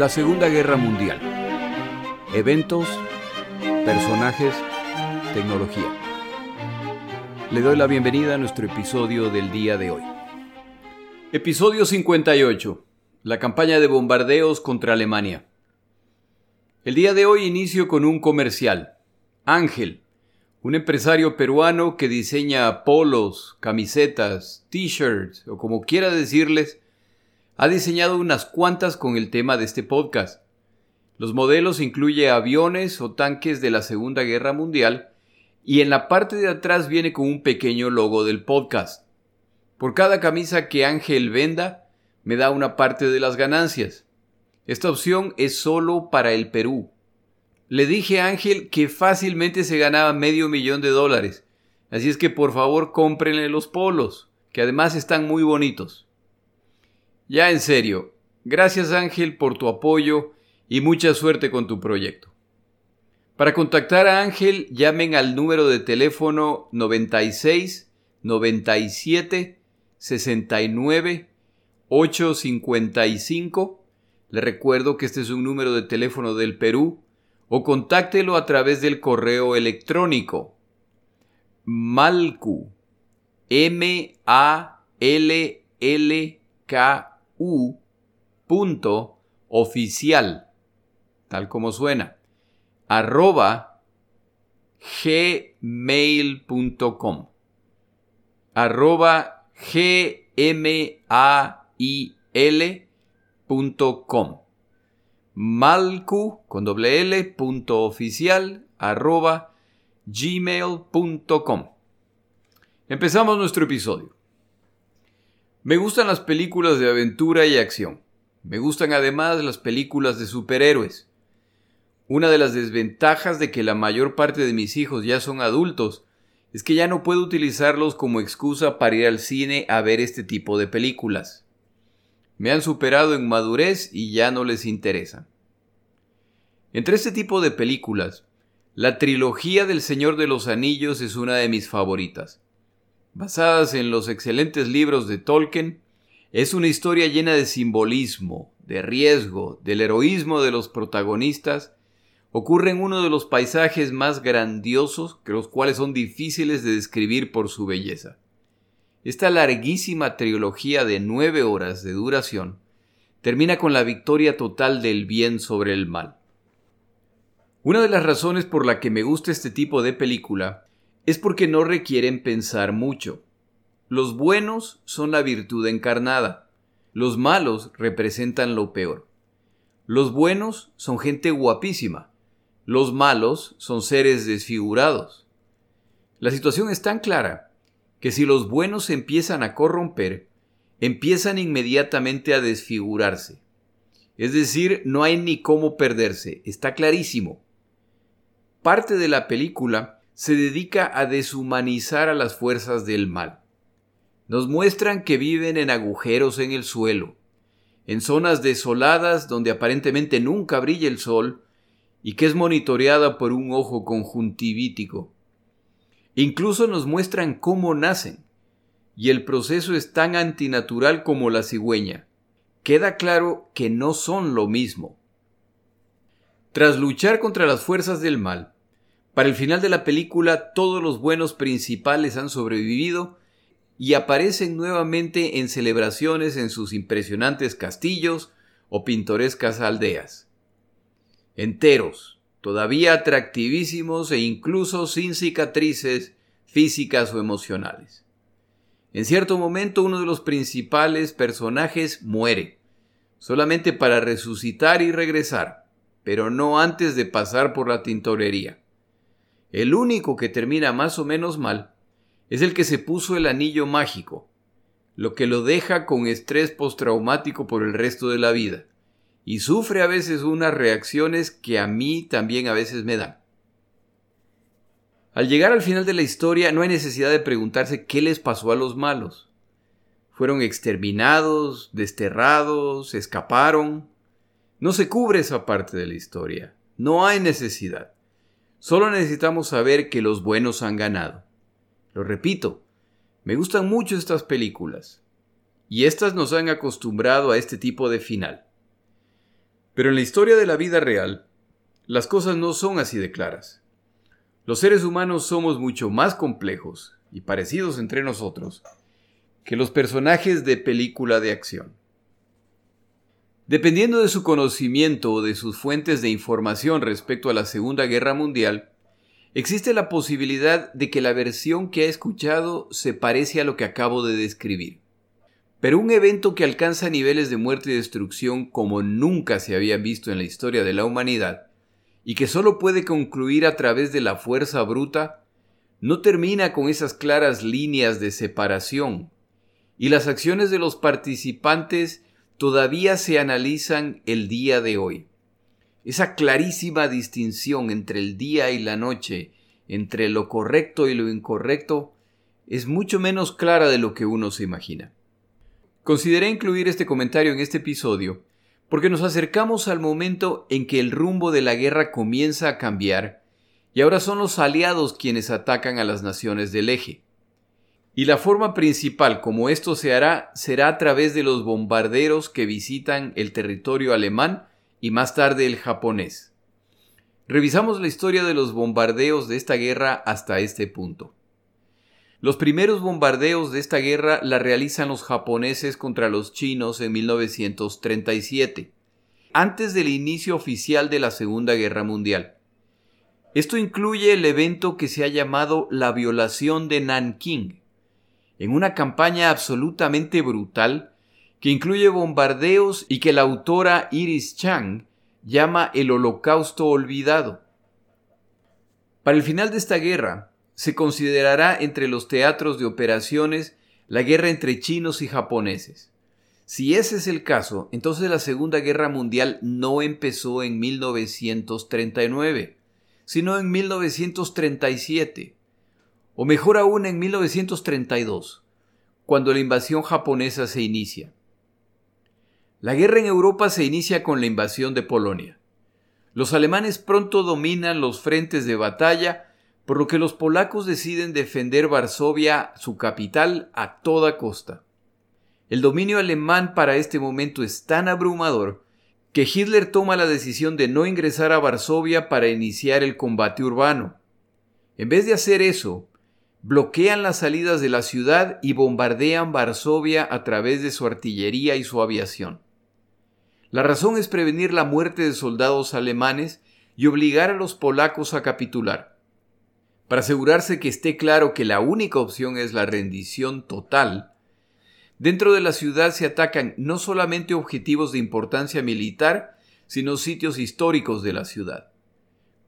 La Segunda Guerra Mundial. Eventos, personajes, tecnología. Le doy la bienvenida a nuestro episodio del día de hoy. Episodio 58. La campaña de bombardeos contra Alemania. El día de hoy inicio con un comercial. Ángel, un empresario peruano que diseña polos, camisetas, t-shirts o como quiera decirles, ha diseñado unas cuantas con el tema de este podcast. Los modelos incluye aviones o tanques de la Segunda Guerra Mundial y en la parte de atrás viene con un pequeño logo del podcast. Por cada camisa que Ángel venda, me da una parte de las ganancias. Esta opción es solo para el Perú. Le dije a Ángel que fácilmente se ganaba medio millón de dólares. Así es que por favor cómprenle los polos, que además están muy bonitos. Ya en serio, gracias Ángel por tu apoyo y mucha suerte con tu proyecto. Para contactar a Ángel, llamen al número de teléfono 96 97 69 855. Le recuerdo que este es un número de teléfono del Perú o contáctelo a través del correo electrónico malcu m a l l k u oficial tal como suena arroba gmail.com arroba gmail.com malcu con doble L punto oficial arroba gmail.com. Empezamos nuestro episodio. Me gustan las películas de aventura y acción. Me gustan además las películas de superhéroes. Una de las desventajas de que la mayor parte de mis hijos ya son adultos es que ya no puedo utilizarlos como excusa para ir al cine a ver este tipo de películas. Me han superado en madurez y ya no les interesa. Entre este tipo de películas, la trilogía del Señor de los Anillos es una de mis favoritas. Basadas en los excelentes libros de Tolkien, es una historia llena de simbolismo, de riesgo, del heroísmo de los protagonistas. Ocurre en uno de los paisajes más grandiosos, que los cuales son difíciles de describir por su belleza. Esta larguísima trilogía de nueve horas de duración termina con la victoria total del bien sobre el mal. Una de las razones por la que me gusta este tipo de película es porque no requieren pensar mucho. Los buenos son la virtud encarnada, los malos representan lo peor. Los buenos son gente guapísima, los malos son seres desfigurados. La situación es tan clara que si los buenos empiezan a corromper, empiezan inmediatamente a desfigurarse. Es decir, no hay ni cómo perderse, está clarísimo. Parte de la película se dedica a deshumanizar a las fuerzas del mal. Nos muestran que viven en agujeros en el suelo, en zonas desoladas donde aparentemente nunca brilla el sol y que es monitoreada por un ojo conjuntivítico. Incluso nos muestran cómo nacen, y el proceso es tan antinatural como la cigüeña. Queda claro que no son lo mismo. Tras luchar contra las fuerzas del mal, para el final de la película todos los buenos principales han sobrevivido y aparecen nuevamente en celebraciones en sus impresionantes castillos o pintorescas aldeas. Enteros, todavía atractivísimos e incluso sin cicatrices físicas o emocionales. En cierto momento uno de los principales personajes muere, solamente para resucitar y regresar, pero no antes de pasar por la tintorería. El único que termina más o menos mal es el que se puso el anillo mágico, lo que lo deja con estrés postraumático por el resto de la vida y sufre a veces unas reacciones que a mí también a veces me dan. Al llegar al final de la historia no hay necesidad de preguntarse qué les pasó a los malos. Fueron exterminados, desterrados, escaparon. No se cubre esa parte de la historia. No hay necesidad. Solo necesitamos saber que los buenos han ganado. Lo repito, me gustan mucho estas películas. Y estas nos han acostumbrado a este tipo de final. Pero en la historia de la vida real, las cosas no son así de claras. Los seres humanos somos mucho más complejos y parecidos entre nosotros que los personajes de película de acción. Dependiendo de su conocimiento o de sus fuentes de información respecto a la Segunda Guerra Mundial, existe la posibilidad de que la versión que ha escuchado se parece a lo que acabo de describir. Pero un evento que alcanza niveles de muerte y destrucción como nunca se había visto en la historia de la humanidad y que solo puede concluir a través de la fuerza bruta, no termina con esas claras líneas de separación, y las acciones de los participantes todavía se analizan el día de hoy. Esa clarísima distinción entre el día y la noche, entre lo correcto y lo incorrecto, es mucho menos clara de lo que uno se imagina. Consideré incluir este comentario en este episodio porque nos acercamos al momento en que el rumbo de la guerra comienza a cambiar y ahora son los aliados quienes atacan a las naciones del eje. Y la forma principal como esto se hará será a través de los bombarderos que visitan el territorio alemán y más tarde el japonés. Revisamos la historia de los bombardeos de esta guerra hasta este punto. Los primeros bombardeos de esta guerra la realizan los japoneses contra los chinos en 1937, antes del inicio oficial de la Segunda Guerra Mundial. Esto incluye el evento que se ha llamado la violación de Nanking, en una campaña absolutamente brutal que incluye bombardeos y que la autora Iris Chang llama el Holocausto Olvidado. Para el final de esta guerra, se considerará entre los teatros de operaciones la guerra entre chinos y japoneses. Si ese es el caso, entonces la Segunda Guerra Mundial no empezó en 1939, sino en 1937, o mejor aún en 1932, cuando la invasión japonesa se inicia. La guerra en Europa se inicia con la invasión de Polonia. Los alemanes pronto dominan los frentes de batalla por lo que los polacos deciden defender Varsovia, su capital, a toda costa. El dominio alemán para este momento es tan abrumador que Hitler toma la decisión de no ingresar a Varsovia para iniciar el combate urbano. En vez de hacer eso, bloquean las salidas de la ciudad y bombardean Varsovia a través de su artillería y su aviación. La razón es prevenir la muerte de soldados alemanes y obligar a los polacos a capitular. Para asegurarse que esté claro que la única opción es la rendición total, dentro de la ciudad se atacan no solamente objetivos de importancia militar, sino sitios históricos de la ciudad.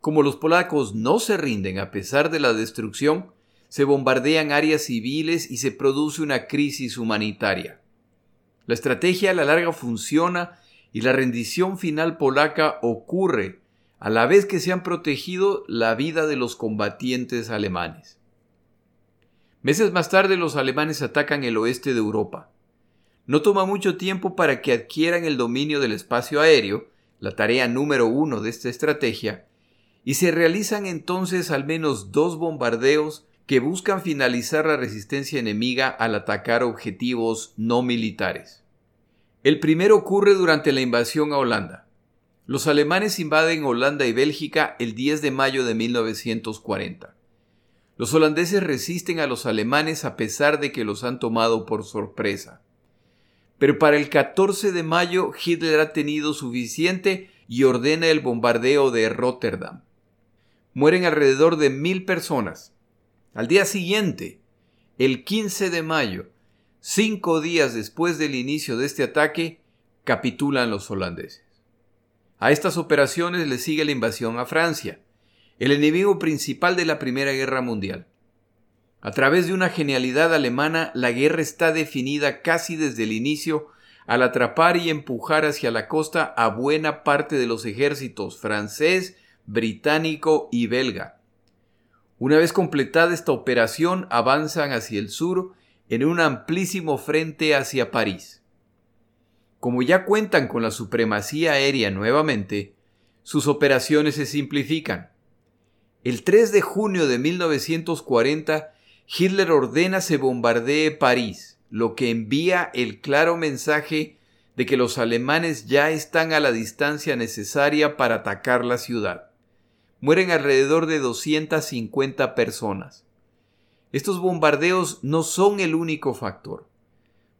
Como los polacos no se rinden a pesar de la destrucción, se bombardean áreas civiles y se produce una crisis humanitaria. La estrategia a la larga funciona y la rendición final polaca ocurre a la vez que se han protegido la vida de los combatientes alemanes. Meses más tarde los alemanes atacan el oeste de Europa. No toma mucho tiempo para que adquieran el dominio del espacio aéreo, la tarea número uno de esta estrategia, y se realizan entonces al menos dos bombardeos que buscan finalizar la resistencia enemiga al atacar objetivos no militares. El primero ocurre durante la invasión a Holanda. Los alemanes invaden Holanda y Bélgica el 10 de mayo de 1940. Los holandeses resisten a los alemanes a pesar de que los han tomado por sorpresa. Pero para el 14 de mayo Hitler ha tenido suficiente y ordena el bombardeo de Rotterdam. Mueren alrededor de mil personas. Al día siguiente, el 15 de mayo, cinco días después del inicio de este ataque, capitulan los holandeses. A estas operaciones le sigue la invasión a Francia, el enemigo principal de la Primera Guerra Mundial. A través de una genialidad alemana, la guerra está definida casi desde el inicio al atrapar y empujar hacia la costa a buena parte de los ejércitos francés, británico y belga. Una vez completada esta operación, avanzan hacia el sur en un amplísimo frente hacia París. Como ya cuentan con la supremacía aérea nuevamente, sus operaciones se simplifican. El 3 de junio de 1940, Hitler ordena se bombardee París, lo que envía el claro mensaje de que los alemanes ya están a la distancia necesaria para atacar la ciudad. Mueren alrededor de 250 personas. Estos bombardeos no son el único factor,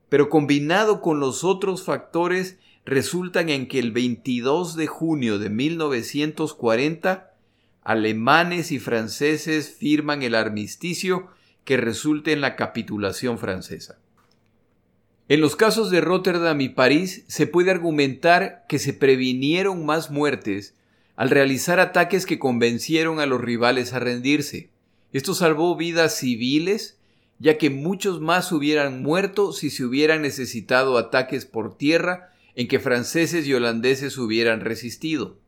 pero combinado con los otros factores resultan en que el 22 de junio de 1940 alemanes y franceses firman el armisticio que resulta en la capitulación francesa. En los casos de Rotterdam y París se puede argumentar que se previnieron más muertes al realizar ataques que convencieron a los rivales a rendirse. Esto salvó vidas civiles, ya que muchos más hubieran muerto si se hubieran necesitado ataques por tierra en que franceses y holandeses hubieran resistido.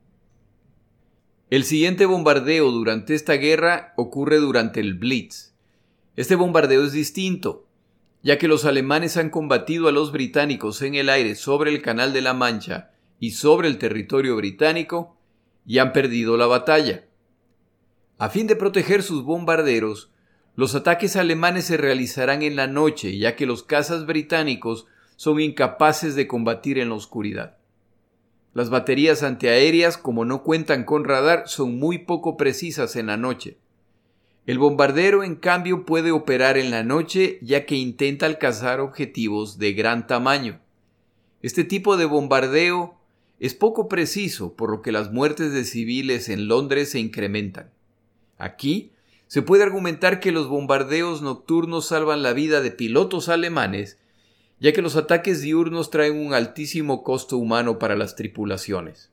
El siguiente bombardeo durante esta guerra ocurre durante el Blitz. Este bombardeo es distinto, ya que los alemanes han combatido a los británicos en el aire sobre el Canal de la Mancha y sobre el territorio británico y han perdido la batalla. A fin de proteger sus bombarderos, los ataques alemanes se realizarán en la noche, ya que los cazas británicos son incapaces de combatir en la oscuridad. Las baterías antiaéreas, como no cuentan con radar, son muy poco precisas en la noche. El bombardero, en cambio, puede operar en la noche ya que intenta alcanzar objetivos de gran tamaño. Este tipo de bombardeo es poco preciso, por lo que las muertes de civiles en Londres se incrementan. Aquí se puede argumentar que los bombardeos nocturnos salvan la vida de pilotos alemanes ya que los ataques diurnos traen un altísimo costo humano para las tripulaciones.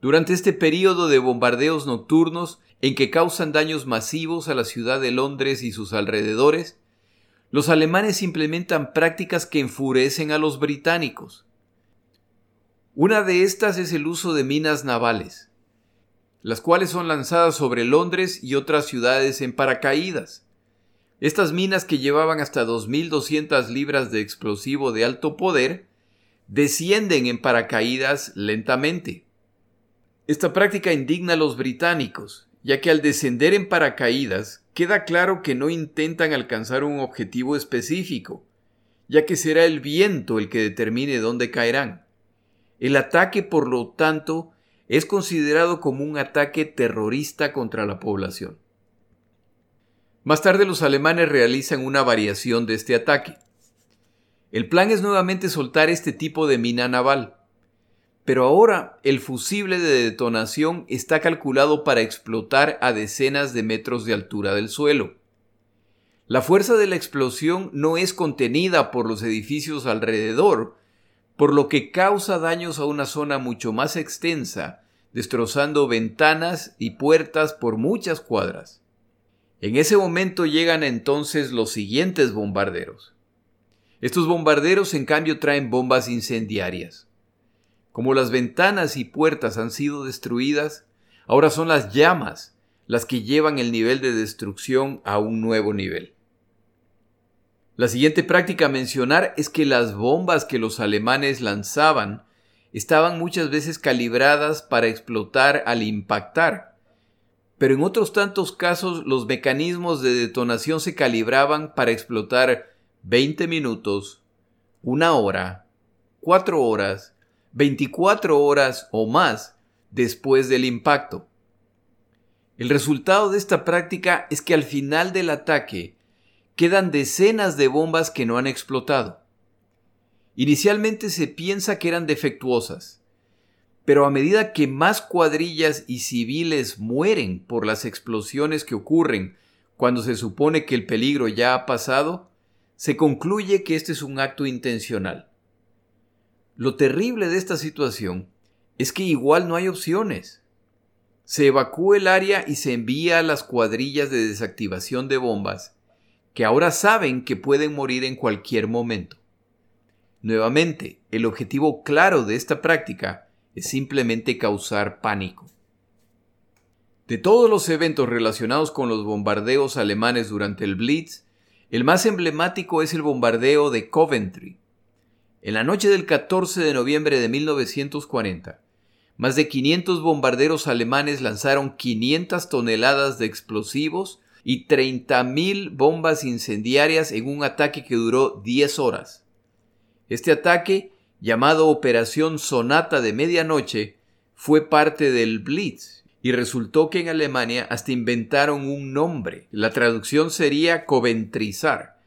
Durante este período de bombardeos nocturnos, en que causan daños masivos a la ciudad de Londres y sus alrededores, los alemanes implementan prácticas que enfurecen a los británicos. Una de estas es el uso de minas navales, las cuales son lanzadas sobre Londres y otras ciudades en paracaídas. Estas minas que llevaban hasta 2.200 libras de explosivo de alto poder descienden en paracaídas lentamente. Esta práctica indigna a los británicos, ya que al descender en paracaídas queda claro que no intentan alcanzar un objetivo específico, ya que será el viento el que determine dónde caerán. El ataque, por lo tanto, es considerado como un ataque terrorista contra la población. Más tarde los alemanes realizan una variación de este ataque. El plan es nuevamente soltar este tipo de mina naval, pero ahora el fusible de detonación está calculado para explotar a decenas de metros de altura del suelo. La fuerza de la explosión no es contenida por los edificios alrededor, por lo que causa daños a una zona mucho más extensa, destrozando ventanas y puertas por muchas cuadras. En ese momento llegan entonces los siguientes bombarderos. Estos bombarderos en cambio traen bombas incendiarias. Como las ventanas y puertas han sido destruidas, ahora son las llamas las que llevan el nivel de destrucción a un nuevo nivel. La siguiente práctica a mencionar es que las bombas que los alemanes lanzaban estaban muchas veces calibradas para explotar al impactar, pero en otros tantos casos los mecanismos de detonación se calibraban para explotar 20 minutos, una hora, cuatro horas, 24 horas o más después del impacto. El resultado de esta práctica es que al final del ataque quedan decenas de bombas que no han explotado. Inicialmente se piensa que eran defectuosas, pero a medida que más cuadrillas y civiles mueren por las explosiones que ocurren cuando se supone que el peligro ya ha pasado, se concluye que este es un acto intencional. Lo terrible de esta situación es que igual no hay opciones. Se evacúa el área y se envía a las cuadrillas de desactivación de bombas, que ahora saben que pueden morir en cualquier momento. Nuevamente, el objetivo claro de esta práctica es simplemente causar pánico. De todos los eventos relacionados con los bombardeos alemanes durante el Blitz, el más emblemático es el bombardeo de Coventry. En la noche del 14 de noviembre de 1940, más de 500 bombarderos alemanes lanzaron 500 toneladas de explosivos y 30.000 bombas incendiarias en un ataque que duró 10 horas. Este ataque llamado Operación Sonata de Medianoche, fue parte del Blitz y resultó que en Alemania hasta inventaron un nombre. La traducción sería coventrizar,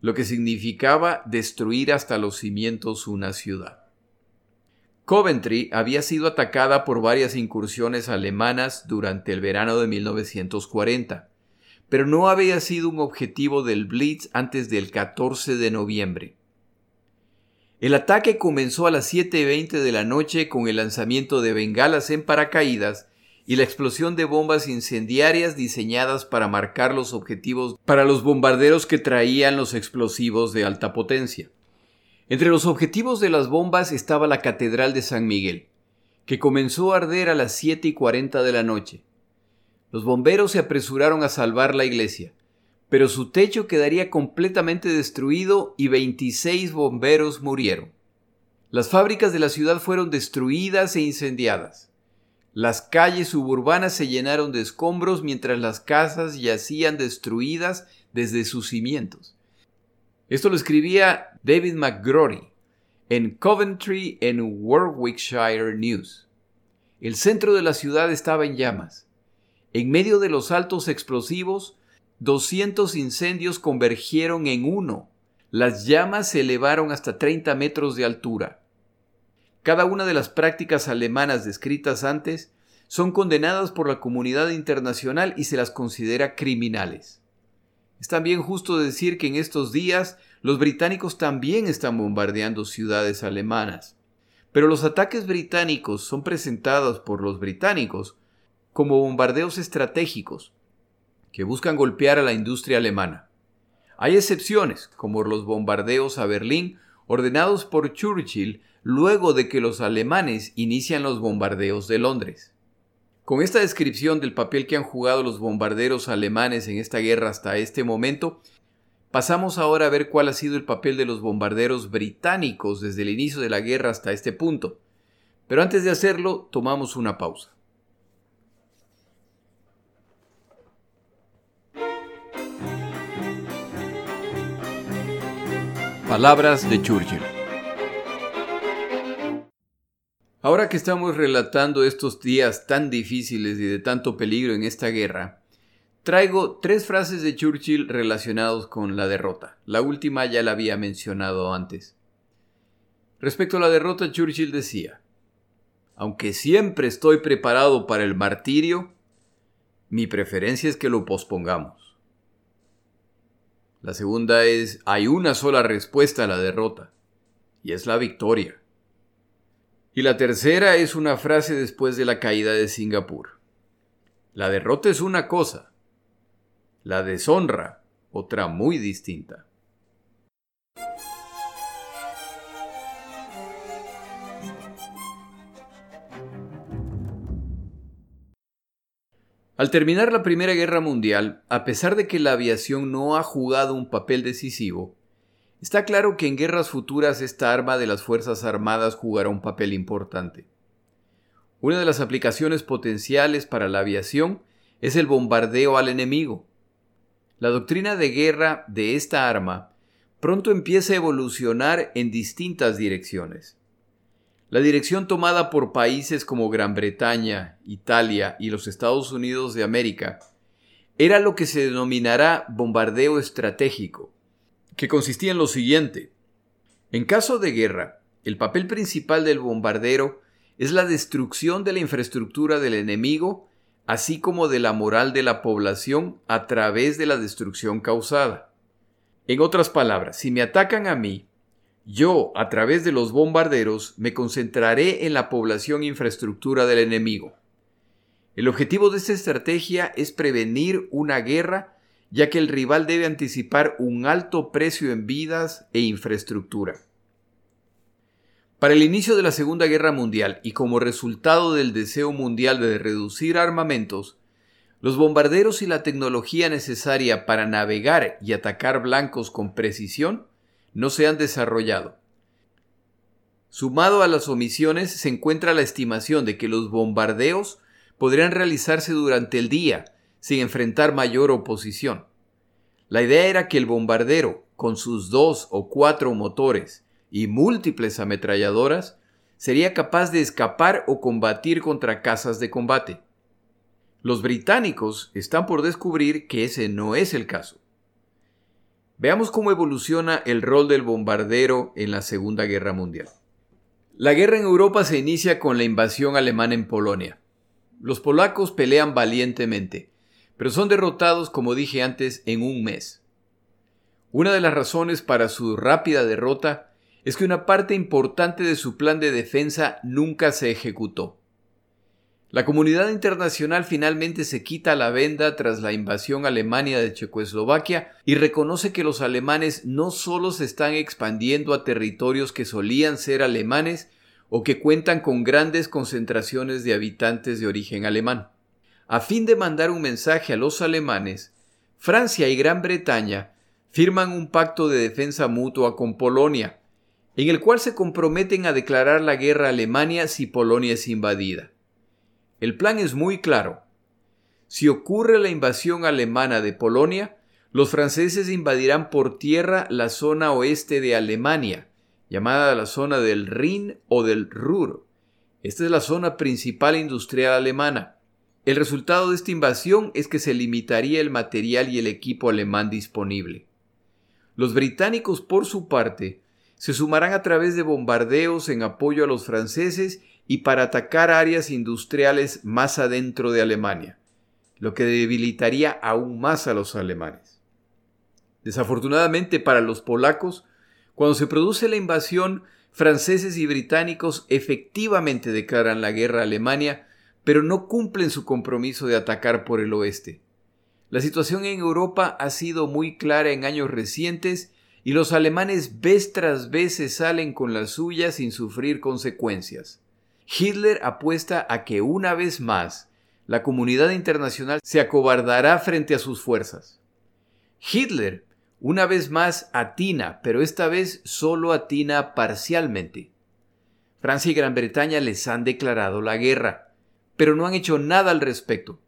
lo que significaba destruir hasta los cimientos una ciudad. Coventry había sido atacada por varias incursiones alemanas durante el verano de 1940, pero no había sido un objetivo del Blitz antes del 14 de noviembre. El ataque comenzó a las 7.20 de la noche con el lanzamiento de bengalas en paracaídas y la explosión de bombas incendiarias diseñadas para marcar los objetivos para los bombarderos que traían los explosivos de alta potencia. Entre los objetivos de las bombas estaba la Catedral de San Miguel, que comenzó a arder a las 7 y 40 de la noche. Los bomberos se apresuraron a salvar la iglesia, pero su techo quedaría completamente destruido y 26 bomberos murieron. Las fábricas de la ciudad fueron destruidas e incendiadas. Las calles suburbanas se llenaron de escombros mientras las casas yacían destruidas desde sus cimientos. Esto lo escribía David McGrory en Coventry en Warwickshire News. El centro de la ciudad estaba en llamas. En medio de los altos explosivos, 200 incendios convergieron en uno. Las llamas se elevaron hasta 30 metros de altura. Cada una de las prácticas alemanas descritas antes son condenadas por la comunidad internacional y se las considera criminales. Es también justo decir que en estos días los británicos también están bombardeando ciudades alemanas. Pero los ataques británicos son presentados por los británicos como bombardeos estratégicos que buscan golpear a la industria alemana. Hay excepciones, como los bombardeos a Berlín ordenados por Churchill luego de que los alemanes inician los bombardeos de Londres. Con esta descripción del papel que han jugado los bombarderos alemanes en esta guerra hasta este momento, pasamos ahora a ver cuál ha sido el papel de los bombarderos británicos desde el inicio de la guerra hasta este punto. Pero antes de hacerlo, tomamos una pausa. Palabras de Churchill. Ahora que estamos relatando estos días tan difíciles y de tanto peligro en esta guerra, traigo tres frases de Churchill relacionados con la derrota. La última ya la había mencionado antes. Respecto a la derrota, Churchill decía, aunque siempre estoy preparado para el martirio, mi preferencia es que lo pospongamos. La segunda es, hay una sola respuesta a la derrota, y es la victoria. Y la tercera es una frase después de la caída de Singapur. La derrota es una cosa, la deshonra otra muy distinta. Al terminar la Primera Guerra Mundial, a pesar de que la aviación no ha jugado un papel decisivo, Está claro que en guerras futuras esta arma de las Fuerzas Armadas jugará un papel importante. Una de las aplicaciones potenciales para la aviación es el bombardeo al enemigo. La doctrina de guerra de esta arma pronto empieza a evolucionar en distintas direcciones. La dirección tomada por países como Gran Bretaña, Italia y los Estados Unidos de América era lo que se denominará bombardeo estratégico que consistía en lo siguiente. En caso de guerra, el papel principal del bombardero es la destrucción de la infraestructura del enemigo, así como de la moral de la población a través de la destrucción causada. En otras palabras, si me atacan a mí, yo, a través de los bombarderos, me concentraré en la población e infraestructura del enemigo. El objetivo de esta estrategia es prevenir una guerra ya que el rival debe anticipar un alto precio en vidas e infraestructura. Para el inicio de la Segunda Guerra Mundial y como resultado del deseo mundial de reducir armamentos, los bombarderos y la tecnología necesaria para navegar y atacar blancos con precisión no se han desarrollado. Sumado a las omisiones se encuentra la estimación de que los bombardeos podrían realizarse durante el día sin enfrentar mayor oposición. La idea era que el bombardero, con sus dos o cuatro motores y múltiples ametralladoras, sería capaz de escapar o combatir contra casas de combate. Los británicos están por descubrir que ese no es el caso. Veamos cómo evoluciona el rol del bombardero en la Segunda Guerra Mundial. La guerra en Europa se inicia con la invasión alemana en Polonia. Los polacos pelean valientemente, pero son derrotados, como dije antes, en un mes. Una de las razones para su rápida derrota es que una parte importante de su plan de defensa nunca se ejecutó. La comunidad internacional finalmente se quita la venda tras la invasión alemana de Checoslovaquia y reconoce que los alemanes no solo se están expandiendo a territorios que solían ser alemanes o que cuentan con grandes concentraciones de habitantes de origen alemán. A fin de mandar un mensaje a los alemanes, Francia y Gran Bretaña firman un pacto de defensa mutua con Polonia, en el cual se comprometen a declarar la guerra a Alemania si Polonia es invadida. El plan es muy claro. Si ocurre la invasión alemana de Polonia, los franceses invadirán por tierra la zona oeste de Alemania, llamada la zona del Rin o del Ruhr. Esta es la zona principal industrial alemana. El resultado de esta invasión es que se limitaría el material y el equipo alemán disponible. Los británicos, por su parte, se sumarán a través de bombardeos en apoyo a los franceses y para atacar áreas industriales más adentro de Alemania, lo que debilitaría aún más a los alemanes. Desafortunadamente para los polacos, cuando se produce la invasión, franceses y británicos efectivamente declaran la guerra a Alemania, pero no cumplen su compromiso de atacar por el oeste. La situación en Europa ha sido muy clara en años recientes y los alemanes vez tras vez salen con la suya sin sufrir consecuencias. Hitler apuesta a que una vez más la comunidad internacional se acobardará frente a sus fuerzas. Hitler una vez más atina, pero esta vez solo atina parcialmente. Francia y Gran Bretaña les han declarado la guerra, pero no han hecho nada al respecto.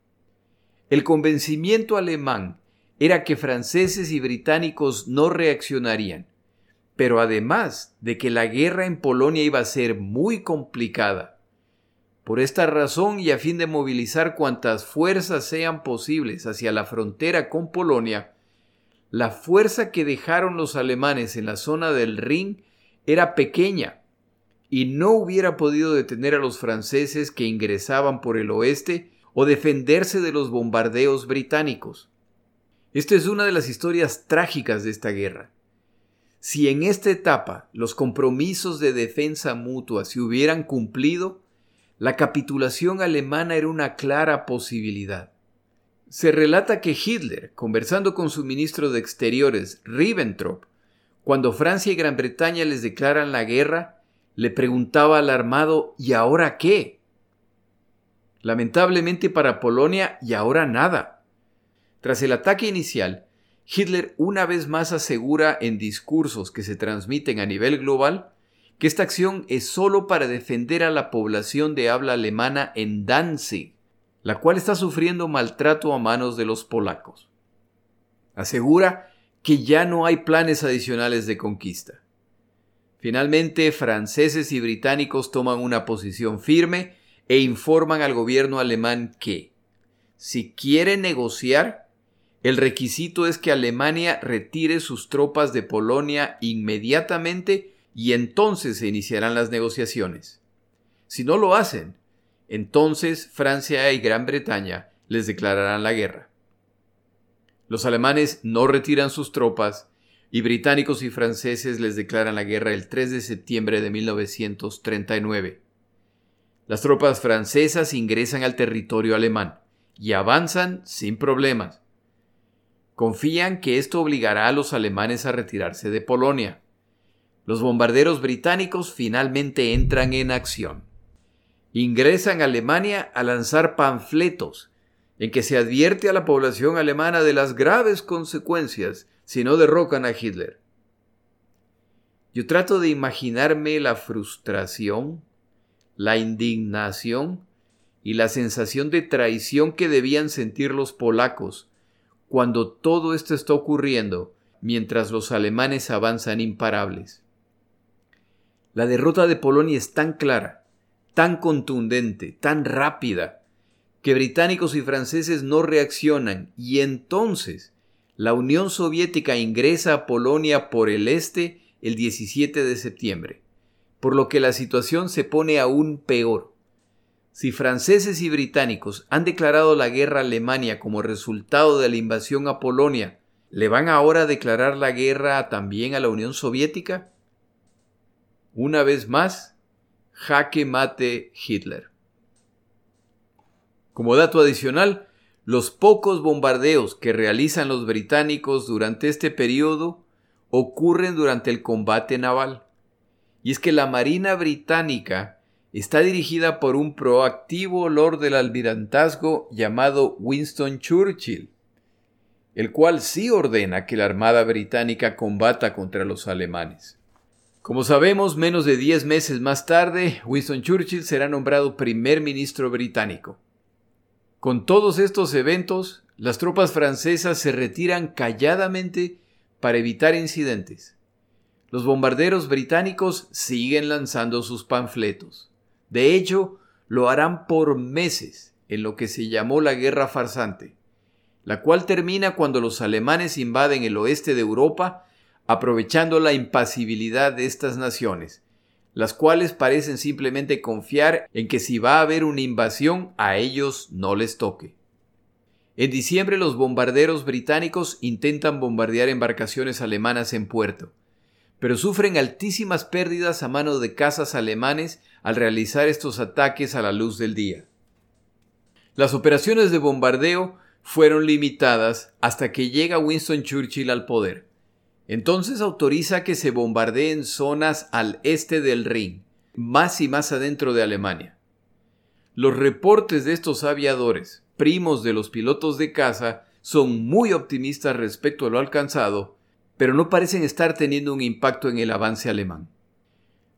El convencimiento alemán era que franceses y británicos no reaccionarían, pero además de que la guerra en Polonia iba a ser muy complicada. Por esta razón y a fin de movilizar cuantas fuerzas sean posibles hacia la frontera con Polonia, la fuerza que dejaron los alemanes en la zona del Rin era pequeña y no hubiera podido detener a los franceses que ingresaban por el oeste o defenderse de los bombardeos británicos. Esta es una de las historias trágicas de esta guerra. Si en esta etapa los compromisos de defensa mutua se hubieran cumplido, la capitulación alemana era una clara posibilidad. Se relata que Hitler, conversando con su ministro de Exteriores, Ribbentrop, cuando Francia y Gran Bretaña les declaran la guerra, le preguntaba alarmado ¿Y ahora qué? Lamentablemente para Polonia, y ahora nada. Tras el ataque inicial, Hitler una vez más asegura en discursos que se transmiten a nivel global que esta acción es sólo para defender a la población de habla alemana en Danzig, la cual está sufriendo maltrato a manos de los polacos. Asegura que ya no hay planes adicionales de conquista. Finalmente, franceses y británicos toman una posición firme e informan al gobierno alemán que, si quiere negociar, el requisito es que Alemania retire sus tropas de Polonia inmediatamente y entonces se iniciarán las negociaciones. Si no lo hacen, entonces Francia y Gran Bretaña les declararán la guerra. Los alemanes no retiran sus tropas y británicos y franceses les declaran la guerra el 3 de septiembre de 1939. Las tropas francesas ingresan al territorio alemán y avanzan sin problemas. Confían que esto obligará a los alemanes a retirarse de Polonia. Los bombarderos británicos finalmente entran en acción ingresan a Alemania a lanzar panfletos en que se advierte a la población alemana de las graves consecuencias si no derrocan a Hitler. Yo trato de imaginarme la frustración, la indignación y la sensación de traición que debían sentir los polacos cuando todo esto está ocurriendo mientras los alemanes avanzan imparables. La derrota de Polonia es tan clara, tan contundente, tan rápida, que británicos y franceses no reaccionan y entonces la Unión Soviética ingresa a Polonia por el este el 17 de septiembre, por lo que la situación se pone aún peor. Si franceses y británicos han declarado la guerra a Alemania como resultado de la invasión a Polonia, ¿le van ahora a declarar la guerra también a la Unión Soviética? Una vez más, jaque mate Hitler. Como dato adicional, los pocos bombardeos que realizan los británicos durante este periodo ocurren durante el combate naval. Y es que la Marina británica está dirigida por un proactivo lord del almirantazgo llamado Winston Churchill, el cual sí ordena que la Armada británica combata contra los alemanes. Como sabemos, menos de diez meses más tarde, Winston Churchill será nombrado primer ministro británico. Con todos estos eventos, las tropas francesas se retiran calladamente para evitar incidentes. Los bombarderos británicos siguen lanzando sus panfletos. De hecho, lo harán por meses en lo que se llamó la Guerra Farsante, la cual termina cuando los alemanes invaden el oeste de Europa, aprovechando la impasibilidad de estas naciones, las cuales parecen simplemente confiar en que si va a haber una invasión a ellos no les toque. En diciembre los bombarderos británicos intentan bombardear embarcaciones alemanas en puerto, pero sufren altísimas pérdidas a mano de cazas alemanes al realizar estos ataques a la luz del día. Las operaciones de bombardeo fueron limitadas hasta que llega Winston Churchill al poder. Entonces autoriza que se bombardeen zonas al este del Rin, más y más adentro de Alemania. Los reportes de estos aviadores, primos de los pilotos de caza, son muy optimistas respecto a lo alcanzado pero no parecen estar teniendo un impacto en el avance alemán.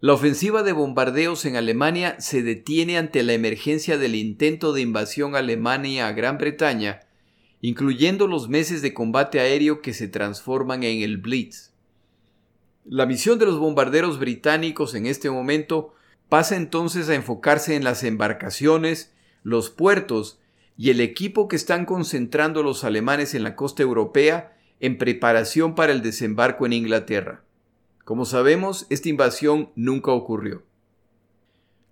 La ofensiva de bombardeos en Alemania se detiene ante la emergencia del intento de invasión alemania a Gran Bretaña, incluyendo los meses de combate aéreo que se transforman en el Blitz. La misión de los bombarderos británicos en este momento pasa entonces a enfocarse en las embarcaciones, los puertos y el equipo que están concentrando los alemanes en la costa europea en preparación para el desembarco en Inglaterra. Como sabemos, esta invasión nunca ocurrió.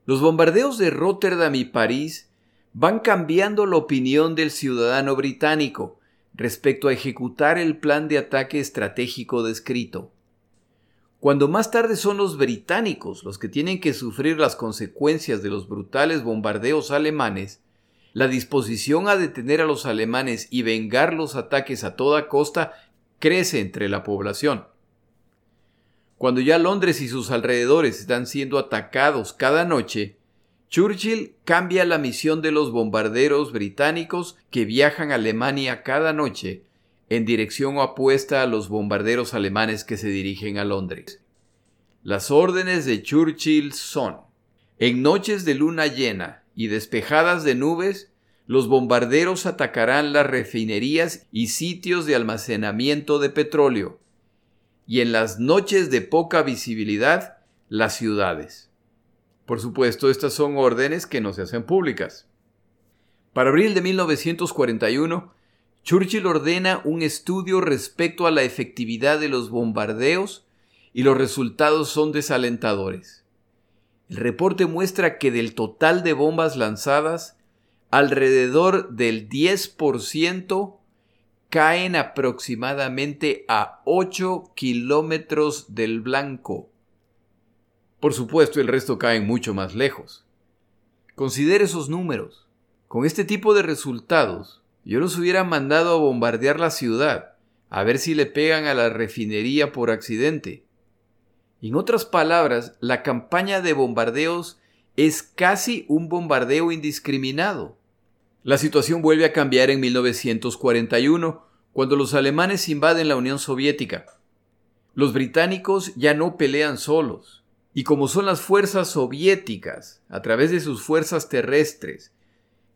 Los bombardeos de Rotterdam y París van cambiando la opinión del ciudadano británico respecto a ejecutar el plan de ataque estratégico descrito. Cuando más tarde son los británicos los que tienen que sufrir las consecuencias de los brutales bombardeos alemanes, la disposición a detener a los alemanes y vengar los ataques a toda costa crece entre la población. Cuando ya Londres y sus alrededores están siendo atacados cada noche, Churchill cambia la misión de los bombarderos británicos que viajan a Alemania cada noche en dirección opuesta a los bombarderos alemanes que se dirigen a Londres. Las órdenes de Churchill son, en noches de luna llena y despejadas de nubes, los bombarderos atacarán las refinerías y sitios de almacenamiento de petróleo, y en las noches de poca visibilidad, las ciudades. Por supuesto, estas son órdenes que no se hacen públicas. Para abril de 1941, Churchill ordena un estudio respecto a la efectividad de los bombardeos y los resultados son desalentadores. El reporte muestra que del total de bombas lanzadas, alrededor del 10% caen aproximadamente a 8 kilómetros del blanco. Por supuesto, el resto caen mucho más lejos. Considere esos números. Con este tipo de resultados, yo los hubiera mandado a bombardear la ciudad, a ver si le pegan a la refinería por accidente. En otras palabras, la campaña de bombardeos es casi un bombardeo indiscriminado. La situación vuelve a cambiar en 1941, cuando los alemanes invaden la Unión Soviética. Los británicos ya no pelean solos, y como son las fuerzas soviéticas, a través de sus fuerzas terrestres,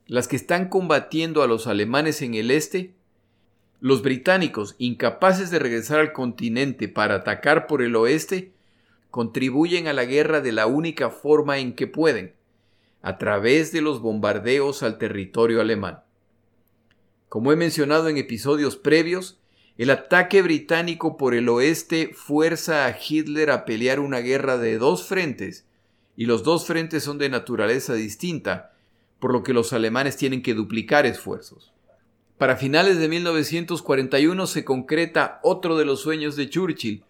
las que están combatiendo a los alemanes en el este, los británicos, incapaces de regresar al continente para atacar por el oeste, contribuyen a la guerra de la única forma en que pueden, a través de los bombardeos al territorio alemán. Como he mencionado en episodios previos, el ataque británico por el oeste fuerza a Hitler a pelear una guerra de dos frentes, y los dos frentes son de naturaleza distinta, por lo que los alemanes tienen que duplicar esfuerzos. Para finales de 1941 se concreta otro de los sueños de Churchill,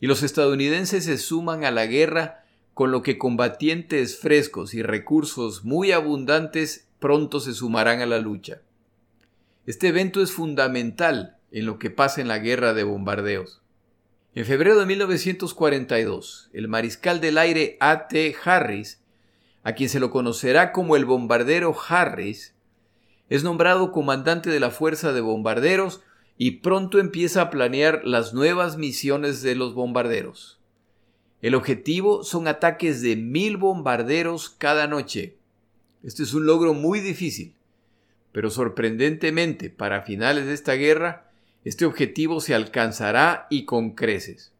y los estadounidenses se suman a la guerra con lo que combatientes frescos y recursos muy abundantes pronto se sumarán a la lucha. Este evento es fundamental en lo que pasa en la guerra de bombardeos. En febrero de 1942, el mariscal del aire A.T. Harris, a quien se lo conocerá como el bombardero Harris, es nombrado comandante de la Fuerza de Bombarderos y pronto empieza a planear las nuevas misiones de los bombarderos. El objetivo son ataques de mil bombarderos cada noche. Este es un logro muy difícil, pero sorprendentemente para finales de esta guerra, este objetivo se alcanzará y con creces.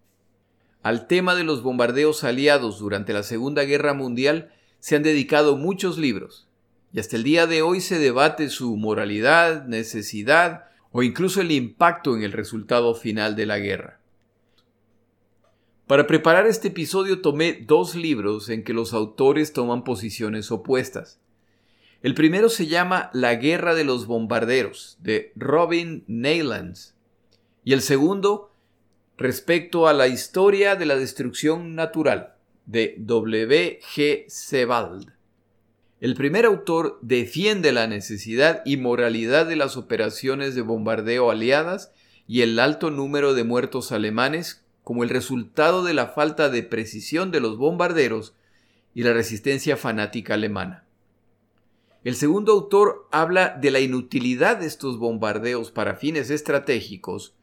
Al tema de los bombardeos aliados durante la Segunda Guerra Mundial se han dedicado muchos libros, y hasta el día de hoy se debate su moralidad, necesidad o incluso el impacto en el resultado final de la guerra. Para preparar este episodio tomé dos libros en que los autores toman posiciones opuestas. El primero se llama La Guerra de los Bombarderos, de Robin Neylands, y el segundo, respecto a la historia de la destrucción natural, de W. G. Sebald. El primer autor defiende la necesidad y moralidad de las operaciones de bombardeo aliadas y el alto número de muertos alemanes como el resultado de la falta de precisión de los bombarderos y la resistencia fanática alemana. El segundo autor habla de la inutilidad de estos bombardeos para fines estratégicos,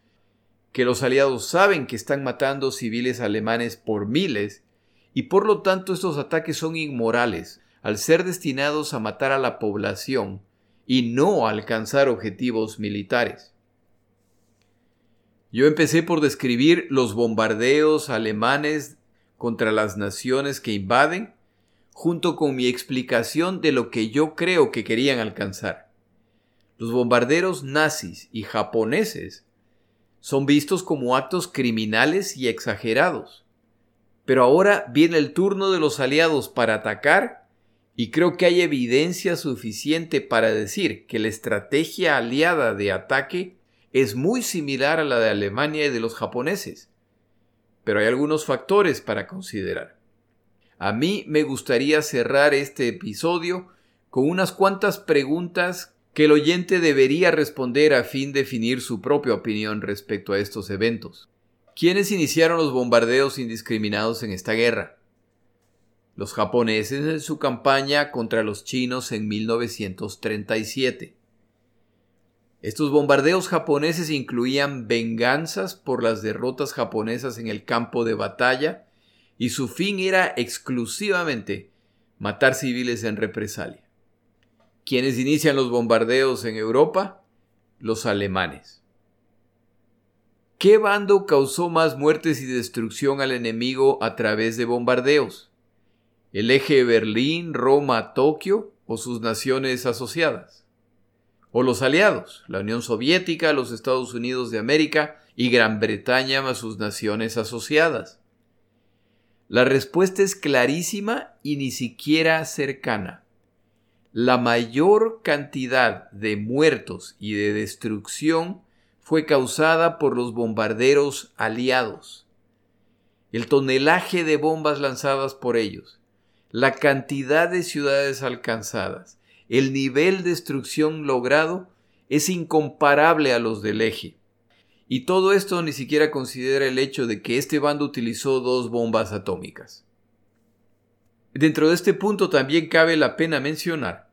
que los aliados saben que están matando civiles alemanes por miles y por lo tanto estos ataques son inmorales, al ser destinados a matar a la población y no a alcanzar objetivos militares. Yo empecé por describir los bombardeos alemanes contra las naciones que invaden, junto con mi explicación de lo que yo creo que querían alcanzar. Los bombarderos nazis y japoneses son vistos como actos criminales y exagerados. Pero ahora viene el turno de los aliados para atacar y creo que hay evidencia suficiente para decir que la estrategia aliada de ataque es muy similar a la de Alemania y de los japoneses. Pero hay algunos factores para considerar. A mí me gustaría cerrar este episodio con unas cuantas preguntas que el oyente debería responder a fin de definir su propia opinión respecto a estos eventos. ¿Quiénes iniciaron los bombardeos indiscriminados en esta guerra? los japoneses en su campaña contra los chinos en 1937. Estos bombardeos japoneses incluían venganzas por las derrotas japonesas en el campo de batalla y su fin era exclusivamente matar civiles en represalia. ¿Quiénes inician los bombardeos en Europa? Los alemanes. ¿Qué bando causó más muertes y destrucción al enemigo a través de bombardeos? el eje Berlín, Roma, Tokio o sus naciones asociadas. O los aliados, la Unión Soviética, los Estados Unidos de América y Gran Bretaña más sus naciones asociadas. La respuesta es clarísima y ni siquiera cercana. La mayor cantidad de muertos y de destrucción fue causada por los bombarderos aliados. El tonelaje de bombas lanzadas por ellos, la cantidad de ciudades alcanzadas, el nivel de destrucción logrado es incomparable a los del eje. Y todo esto ni siquiera considera el hecho de que este bando utilizó dos bombas atómicas. Dentro de este punto también cabe la pena mencionar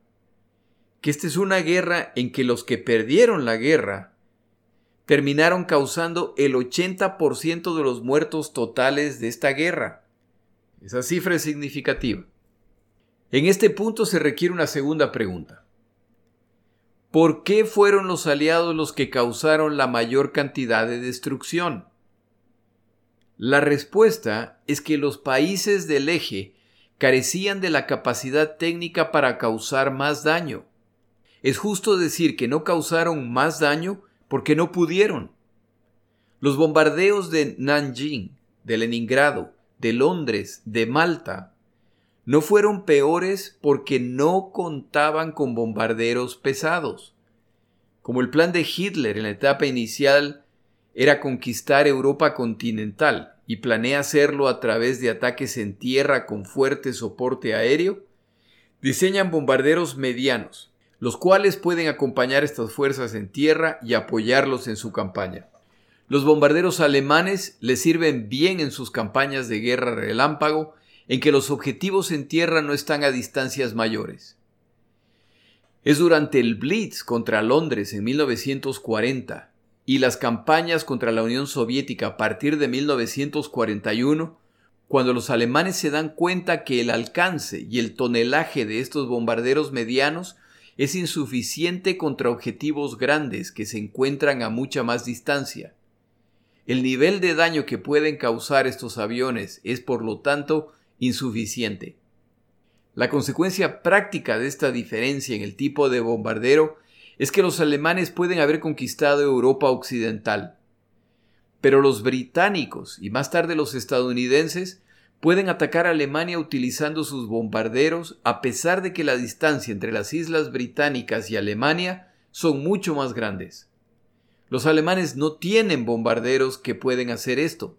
que esta es una guerra en que los que perdieron la guerra terminaron causando el 80% de los muertos totales de esta guerra. Esa cifra es significativa. En este punto se requiere una segunda pregunta. ¿Por qué fueron los aliados los que causaron la mayor cantidad de destrucción? La respuesta es que los países del eje carecían de la capacidad técnica para causar más daño. Es justo decir que no causaron más daño porque no pudieron. Los bombardeos de Nanjing, de Leningrado, de Londres, de Malta, no fueron peores porque no contaban con bombarderos pesados. Como el plan de Hitler en la etapa inicial era conquistar Europa continental y planea hacerlo a través de ataques en tierra con fuerte soporte aéreo, diseñan bombarderos medianos, los cuales pueden acompañar estas fuerzas en tierra y apoyarlos en su campaña. Los bombarderos alemanes les sirven bien en sus campañas de guerra relámpago, en que los objetivos en tierra no están a distancias mayores. Es durante el Blitz contra Londres en 1940 y las campañas contra la Unión Soviética a partir de 1941, cuando los alemanes se dan cuenta que el alcance y el tonelaje de estos bombarderos medianos es insuficiente contra objetivos grandes que se encuentran a mucha más distancia. El nivel de daño que pueden causar estos aviones es, por lo tanto, insuficiente. La consecuencia práctica de esta diferencia en el tipo de bombardero es que los alemanes pueden haber conquistado Europa occidental, pero los británicos y más tarde los estadounidenses pueden atacar a Alemania utilizando sus bombarderos a pesar de que la distancia entre las islas británicas y Alemania son mucho más grandes. Los alemanes no tienen bombarderos que pueden hacer esto.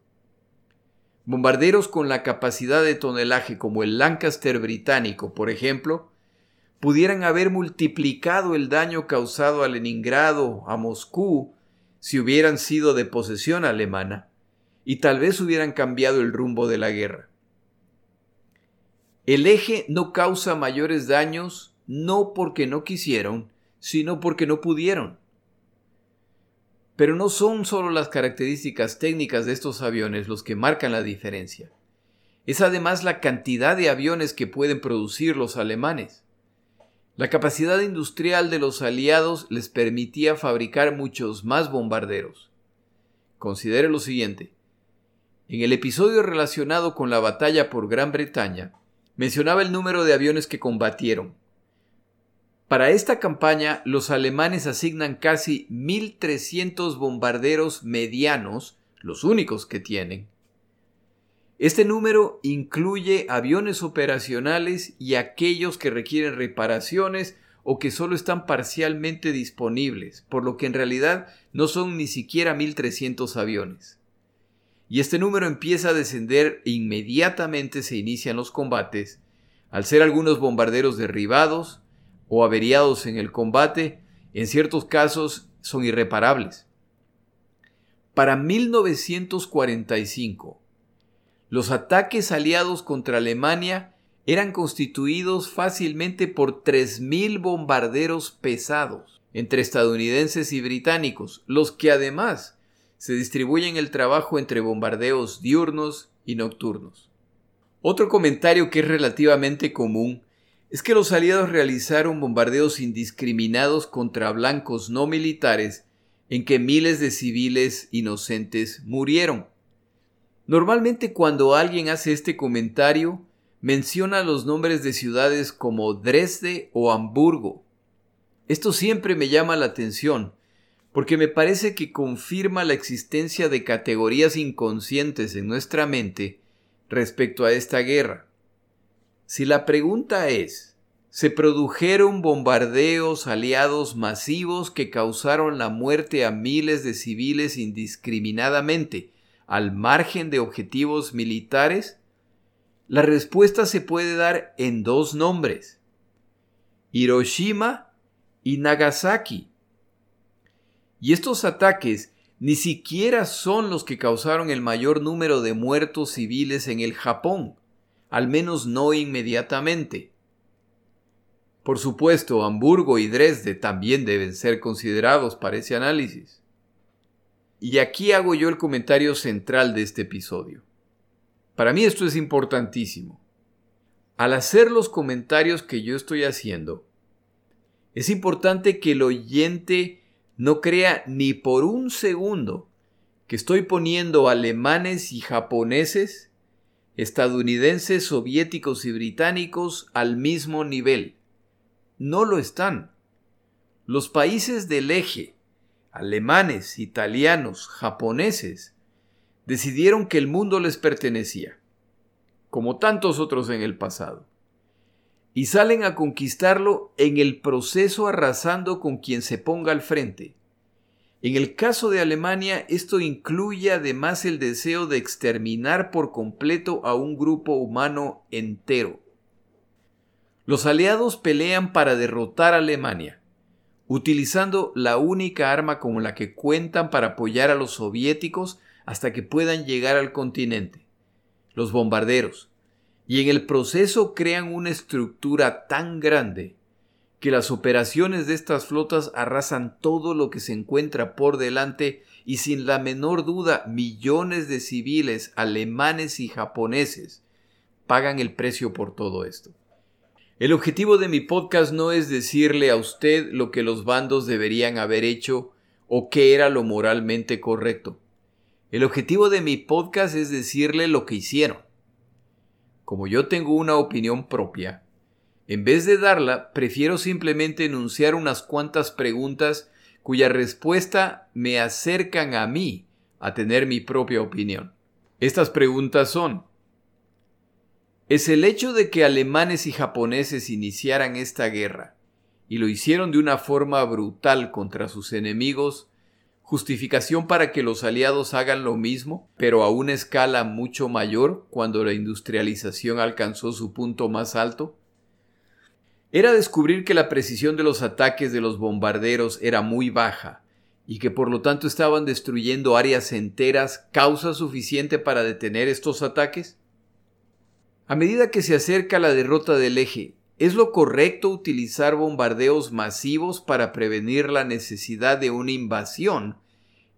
Bombarderos con la capacidad de tonelaje como el Lancaster británico, por ejemplo, pudieran haber multiplicado el daño causado a Leningrado, a Moscú, si hubieran sido de posesión alemana, y tal vez hubieran cambiado el rumbo de la guerra. El eje no causa mayores daños no porque no quisieron, sino porque no pudieron. Pero no son solo las características técnicas de estos aviones los que marcan la diferencia. Es además la cantidad de aviones que pueden producir los alemanes. La capacidad industrial de los aliados les permitía fabricar muchos más bombarderos. Considere lo siguiente. En el episodio relacionado con la batalla por Gran Bretaña, mencionaba el número de aviones que combatieron. Para esta campaña, los alemanes asignan casi 1.300 bombarderos medianos, los únicos que tienen, este número incluye aviones operacionales y aquellos que requieren reparaciones o que solo están parcialmente disponibles, por lo que en realidad no son ni siquiera 1.300 aviones. Y este número empieza a descender e inmediatamente se inician los combates, al ser algunos bombarderos derribados o averiados en el combate, en ciertos casos son irreparables. Para 1945, los ataques aliados contra Alemania eran constituidos fácilmente por 3.000 bombarderos pesados entre estadounidenses y británicos, los que además se distribuyen el trabajo entre bombardeos diurnos y nocturnos. Otro comentario que es relativamente común es que los aliados realizaron bombardeos indiscriminados contra blancos no militares en que miles de civiles inocentes murieron. Normalmente cuando alguien hace este comentario, menciona los nombres de ciudades como Dresde o Hamburgo. Esto siempre me llama la atención, porque me parece que confirma la existencia de categorías inconscientes en nuestra mente respecto a esta guerra. Si la pregunta es, ¿se produjeron bombardeos aliados masivos que causaron la muerte a miles de civiles indiscriminadamente al margen de objetivos militares? La respuesta se puede dar en dos nombres, Hiroshima y Nagasaki. Y estos ataques ni siquiera son los que causaron el mayor número de muertos civiles en el Japón, al menos no inmediatamente. Por supuesto, Hamburgo y Dresde también deben ser considerados para ese análisis. Y aquí hago yo el comentario central de este episodio. Para mí esto es importantísimo. Al hacer los comentarios que yo estoy haciendo, es importante que el oyente no crea ni por un segundo que estoy poniendo alemanes y japoneses, estadounidenses, soviéticos y británicos al mismo nivel. No lo están. Los países del eje, alemanes, italianos, japoneses, decidieron que el mundo les pertenecía, como tantos otros en el pasado y salen a conquistarlo en el proceso arrasando con quien se ponga al frente. En el caso de Alemania, esto incluye además el deseo de exterminar por completo a un grupo humano entero. Los aliados pelean para derrotar a Alemania, utilizando la única arma con la que cuentan para apoyar a los soviéticos hasta que puedan llegar al continente, los bombarderos, y en el proceso crean una estructura tan grande que las operaciones de estas flotas arrasan todo lo que se encuentra por delante y sin la menor duda millones de civiles alemanes y japoneses pagan el precio por todo esto. El objetivo de mi podcast no es decirle a usted lo que los bandos deberían haber hecho o qué era lo moralmente correcto. El objetivo de mi podcast es decirle lo que hicieron como yo tengo una opinión propia, en vez de darla, prefiero simplemente enunciar unas cuantas preguntas cuya respuesta me acercan a mí a tener mi propia opinión. Estas preguntas son ¿Es el hecho de que alemanes y japoneses iniciaran esta guerra y lo hicieron de una forma brutal contra sus enemigos justificación para que los aliados hagan lo mismo, pero a una escala mucho mayor cuando la industrialización alcanzó su punto más alto? Era descubrir que la precisión de los ataques de los bombarderos era muy baja y que por lo tanto estaban destruyendo áreas enteras causa suficiente para detener estos ataques? A medida que se acerca la derrota del eje, ¿Es lo correcto utilizar bombardeos masivos para prevenir la necesidad de una invasión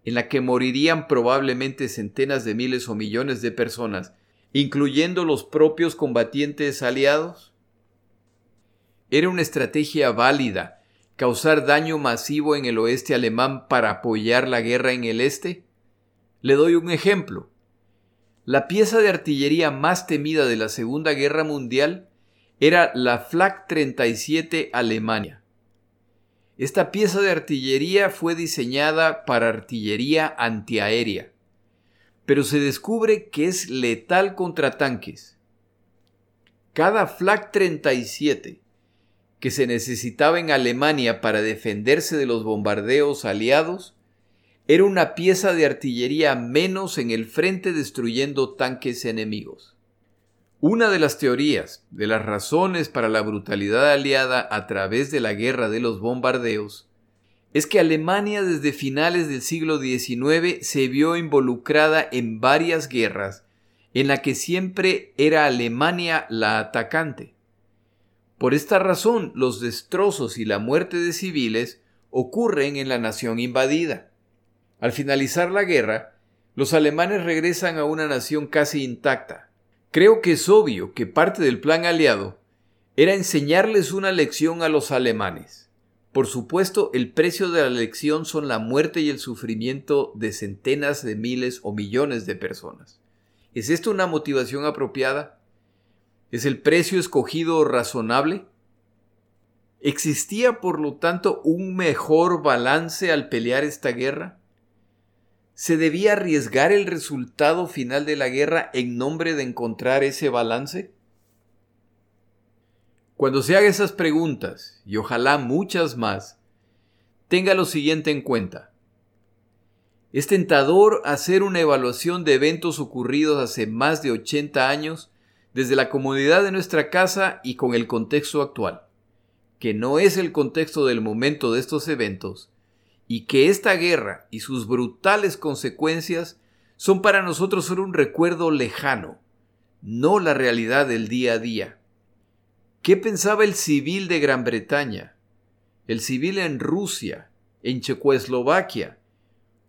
en la que morirían probablemente centenas de miles o millones de personas, incluyendo los propios combatientes aliados? ¿Era una estrategia válida causar daño masivo en el oeste alemán para apoyar la guerra en el este? Le doy un ejemplo. La pieza de artillería más temida de la Segunda Guerra Mundial era la Flak 37 Alemania. Esta pieza de artillería fue diseñada para artillería antiaérea, pero se descubre que es letal contra tanques. Cada Flak 37 que se necesitaba en Alemania para defenderse de los bombardeos aliados era una pieza de artillería menos en el frente destruyendo tanques enemigos. Una de las teorías de las razones para la brutalidad aliada a través de la guerra de los bombardeos es que Alemania desde finales del siglo XIX se vio involucrada en varias guerras en la que siempre era Alemania la atacante. Por esta razón, los destrozos y la muerte de civiles ocurren en la nación invadida. Al finalizar la guerra, los alemanes regresan a una nación casi intacta, Creo que es obvio que parte del plan aliado era enseñarles una lección a los alemanes. Por supuesto, el precio de la lección son la muerte y el sufrimiento de centenas de miles o millones de personas. ¿Es esto una motivación apropiada? ¿Es el precio escogido razonable? ¿Existía, por lo tanto, un mejor balance al pelear esta guerra? ¿Se debía arriesgar el resultado final de la guerra en nombre de encontrar ese balance? Cuando se haga esas preguntas, y ojalá muchas más, tenga lo siguiente en cuenta. Es tentador hacer una evaluación de eventos ocurridos hace más de 80 años desde la comodidad de nuestra casa y con el contexto actual, que no es el contexto del momento de estos eventos, y que esta guerra y sus brutales consecuencias son para nosotros solo un recuerdo lejano, no la realidad del día a día. ¿Qué pensaba el civil de Gran Bretaña, el civil en Rusia, en Checoslovaquia,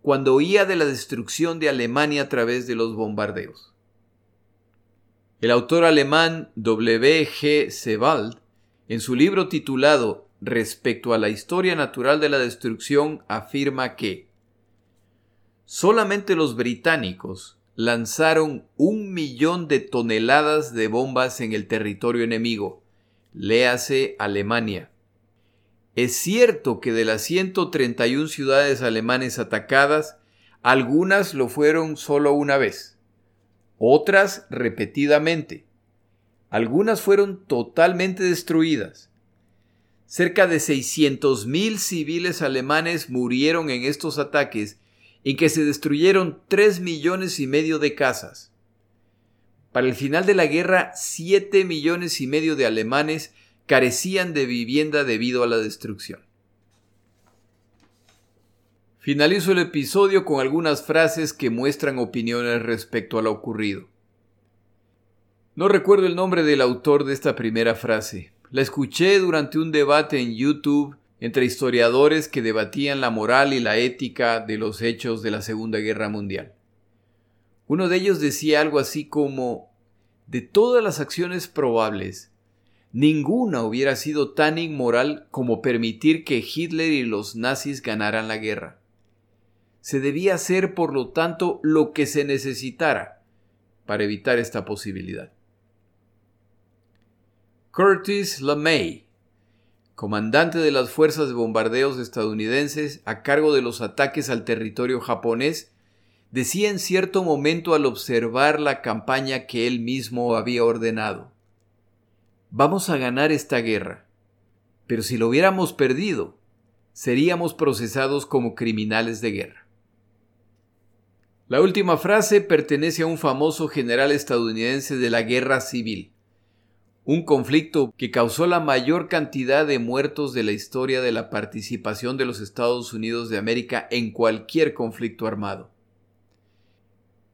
cuando oía de la destrucción de Alemania a través de los bombardeos? El autor alemán W. G. Sebald, en su libro titulado respecto a la historia natural de la destrucción afirma que solamente los británicos lanzaron un millón de toneladas de bombas en el territorio enemigo, léase Alemania. Es cierto que de las 131 ciudades alemanes atacadas, algunas lo fueron solo una vez, otras repetidamente. Algunas fueron totalmente destruidas. Cerca de 600.000 civiles alemanes murieron en estos ataques en que se destruyeron 3 millones y medio de casas. Para el final de la guerra, 7 millones y medio de alemanes carecían de vivienda debido a la destrucción. Finalizo el episodio con algunas frases que muestran opiniones respecto a lo ocurrido. No recuerdo el nombre del autor de esta primera frase. La escuché durante un debate en YouTube entre historiadores que debatían la moral y la ética de los hechos de la Segunda Guerra Mundial. Uno de ellos decía algo así como, de todas las acciones probables, ninguna hubiera sido tan inmoral como permitir que Hitler y los nazis ganaran la guerra. Se debía hacer, por lo tanto, lo que se necesitara para evitar esta posibilidad. Curtis LeMay, comandante de las fuerzas de bombardeos estadounidenses a cargo de los ataques al territorio japonés, decía en cierto momento al observar la campaña que él mismo había ordenado. Vamos a ganar esta guerra, pero si lo hubiéramos perdido, seríamos procesados como criminales de guerra. La última frase pertenece a un famoso general estadounidense de la guerra civil, un conflicto que causó la mayor cantidad de muertos de la historia de la participación de los Estados Unidos de América en cualquier conflicto armado.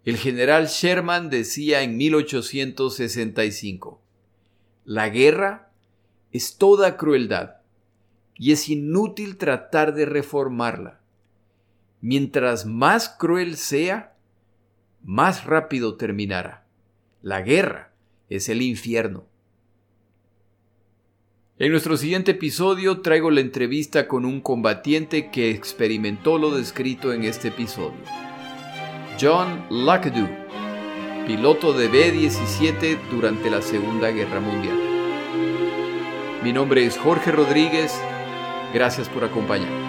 El general Sherman decía en 1865, la guerra es toda crueldad y es inútil tratar de reformarla. Mientras más cruel sea, más rápido terminará. La guerra es el infierno. En nuestro siguiente episodio traigo la entrevista con un combatiente que experimentó lo descrito en este episodio. John Luckadoo piloto de B-17 durante la Segunda Guerra Mundial. Mi nombre es Jorge Rodríguez, gracias por acompañarme.